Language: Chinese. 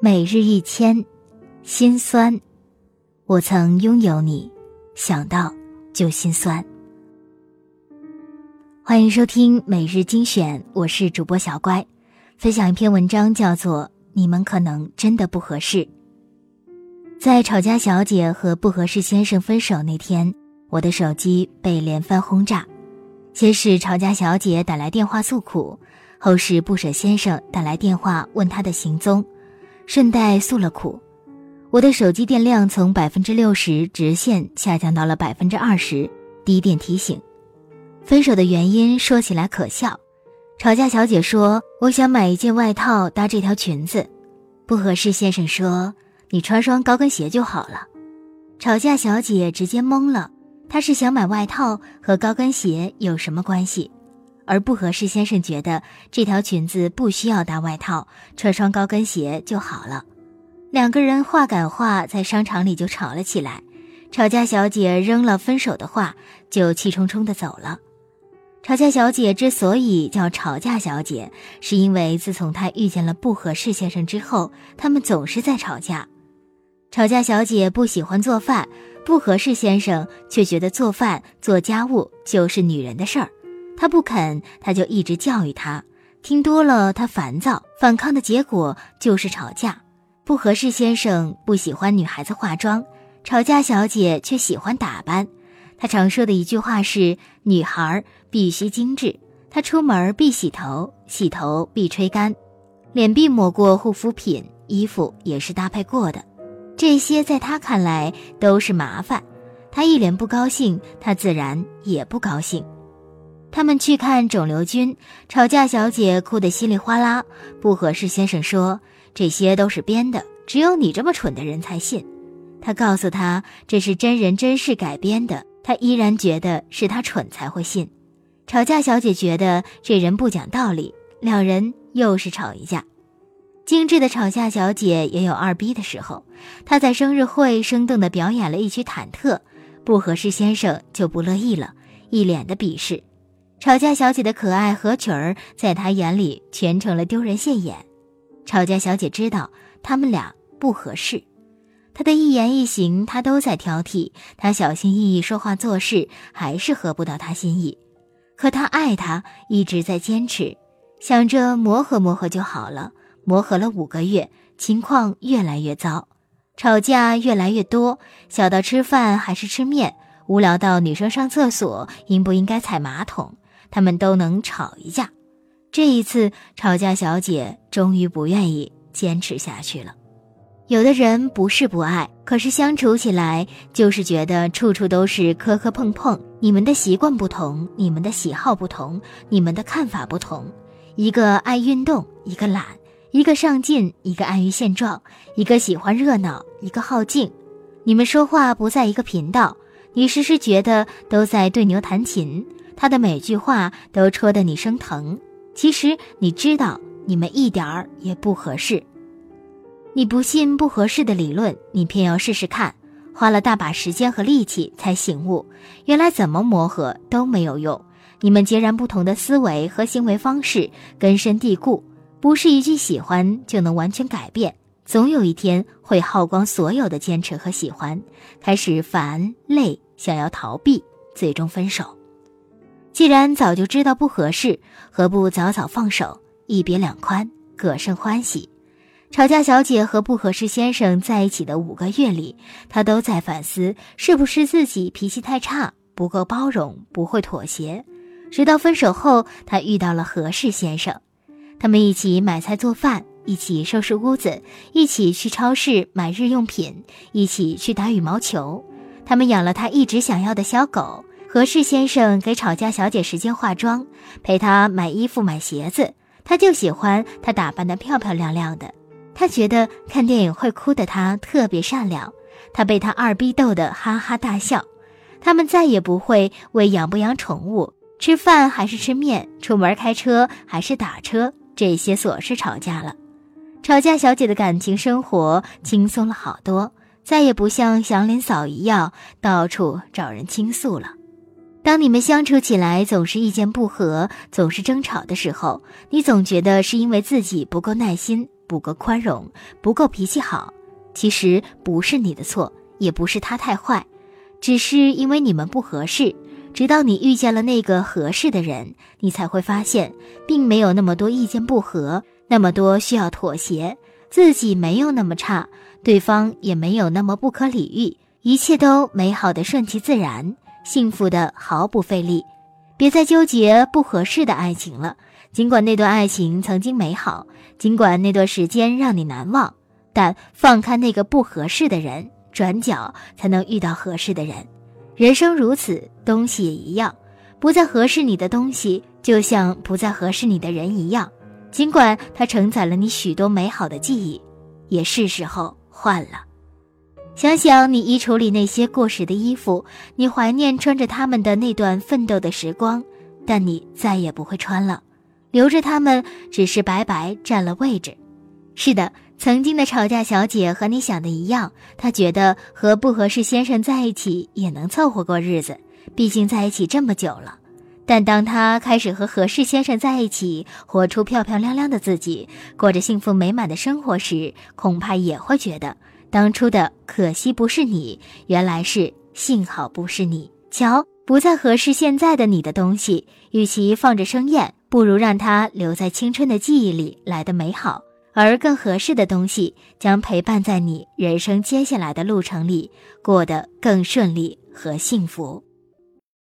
每日一千，心酸。我曾拥有你，想到就心酸。欢迎收听每日精选，我是主播小乖，分享一篇文章，叫做《你们可能真的不合适》。在吵架小姐和不合适先生分手那天，我的手机被连番轰炸，先是吵架小姐打来电话诉苦，后是不舍先生打来电话问她的行踪。顺带诉了苦，我的手机电量从百分之六十直线下降到了百分之二十，低电提醒。分手的原因说起来可笑，吵架小姐说我想买一件外套搭这条裙子，不合适。先生说你穿双高跟鞋就好了。吵架小姐直接懵了，她是想买外套和高跟鞋有什么关系？而不合适，先生觉得这条裙子不需要搭外套，穿双高跟鞋就好了。两个人话赶话，在商场里就吵了起来。吵架小姐扔了分手的话，就气冲冲的走了。吵架小姐之所以叫吵架小姐，是因为自从她遇见了不合适先生之后，他们总是在吵架。吵架小姐不喜欢做饭，不合适先生却觉得做饭做家务就是女人的事儿。他不肯，他就一直教育他，听多了他烦躁，反抗的结果就是吵架。不合适先生不喜欢女孩子化妆，吵架小姐却喜欢打扮。他常说的一句话是：女孩必须精致。他出门必洗头，洗头必吹干，脸必抹过护肤品，衣服也是搭配过的。这些在他看来都是麻烦，他一脸不高兴，他自然也不高兴。他们去看肿瘤君，吵架小姐哭得稀里哗啦。不合适先生说这些都是编的，只有你这么蠢的人才信。他告诉他这是真人真事改编的，他依然觉得是他蠢才会信。吵架小姐觉得这人不讲道理，两人又是吵一架。精致的吵架小姐也有二逼的时候，她在生日会生动地表演了一曲忐忑，不合适先生就不乐意了，一脸的鄙视。吵架小姐的可爱合曲儿，在他眼里全成了丢人现眼。吵架小姐知道他们俩不合适，他的一言一行他都在挑剔，他小心翼翼说话做事还是合不到他心意。可他爱他，一直在坚持，想着磨合磨合就好了。磨合了五个月，情况越来越糟，吵架越来越多，小到吃饭还是吃面，无聊到女生上厕所应不应该踩马桶。他们都能吵一架，这一次吵架小姐终于不愿意坚持下去了。有的人不是不爱，可是相处起来就是觉得处处都是磕磕碰碰。你们的习惯不同，你们的喜好不同，你们的看法不同。一个爱运动，一个懒；一个上进，一个安于现状；一个喜欢热闹，一个好静。你们说话不在一个频道，你时时觉得都在对牛弹琴。他的每句话都戳得你生疼，其实你知道你们一点儿也不合适。你不信不合适的理论，你偏要试试看，花了大把时间和力气才醒悟，原来怎么磨合都没有用。你们截然不同的思维和行为方式根深蒂固，不是一句喜欢就能完全改变，总有一天会耗光所有的坚持和喜欢，开始烦累，想要逃避，最终分手。既然早就知道不合适，何不早早放手，一别两宽，各生欢喜？吵架小姐和不合适先生在一起的五个月里，她都在反思，是不是自己脾气太差，不够包容，不会妥协。直到分手后，她遇到了合适先生，他们一起买菜做饭，一起收拾屋子，一起去超市买日用品，一起去打羽毛球。他们养了他一直想要的小狗。何适先生给吵架小姐时间化妆，陪她买衣服、买鞋子，他就喜欢她打扮的漂漂亮亮的。他觉得看电影会哭的她特别善良，他被她二逼逗得哈哈大笑。他们再也不会为养不养宠物、吃饭还是吃面、出门开车还是打车这些琐事吵架了。吵架小姐的感情生活轻松了好多，再也不像祥林嫂一样到处找人倾诉了。当你们相处起来总是意见不合，总是争吵的时候，你总觉得是因为自己不够耐心，不够宽容，不够脾气好。其实不是你的错，也不是他太坏，只是因为你们不合适。直到你遇见了那个合适的人，你才会发现，并没有那么多意见不合，那么多需要妥协。自己没有那么差，对方也没有那么不可理喻，一切都美好的顺其自然，幸福的毫不费力。别再纠结不合适的爱情了。尽管那段爱情曾经美好，尽管那段时间让你难忘，但放开那个不合适的人，转角才能遇到合适的人。人生如此，东西也一样。不再合适你的东西，就像不再合适你的人一样。尽管它承载了你许多美好的记忆，也是时候换了。想想你衣橱里那些过时的衣服，你怀念穿着它们的那段奋斗的时光，但你再也不会穿了，留着它们只是白白占了位置。是的。曾经的吵架小姐和你想的一样，她觉得和不合适先生在一起也能凑合过日子，毕竟在一起这么久了。但当她开始和合适先生在一起，活出漂漂亮亮的自己，过着幸福美满的生活时，恐怕也会觉得当初的可惜不是你，原来是幸好不是你。瞧，不再合适现在的你的东西，与其放着生厌，不如让它留在青春的记忆里来的美好。而更合适的东西将陪伴在你人生接下来的路程里，过得更顺利和幸福。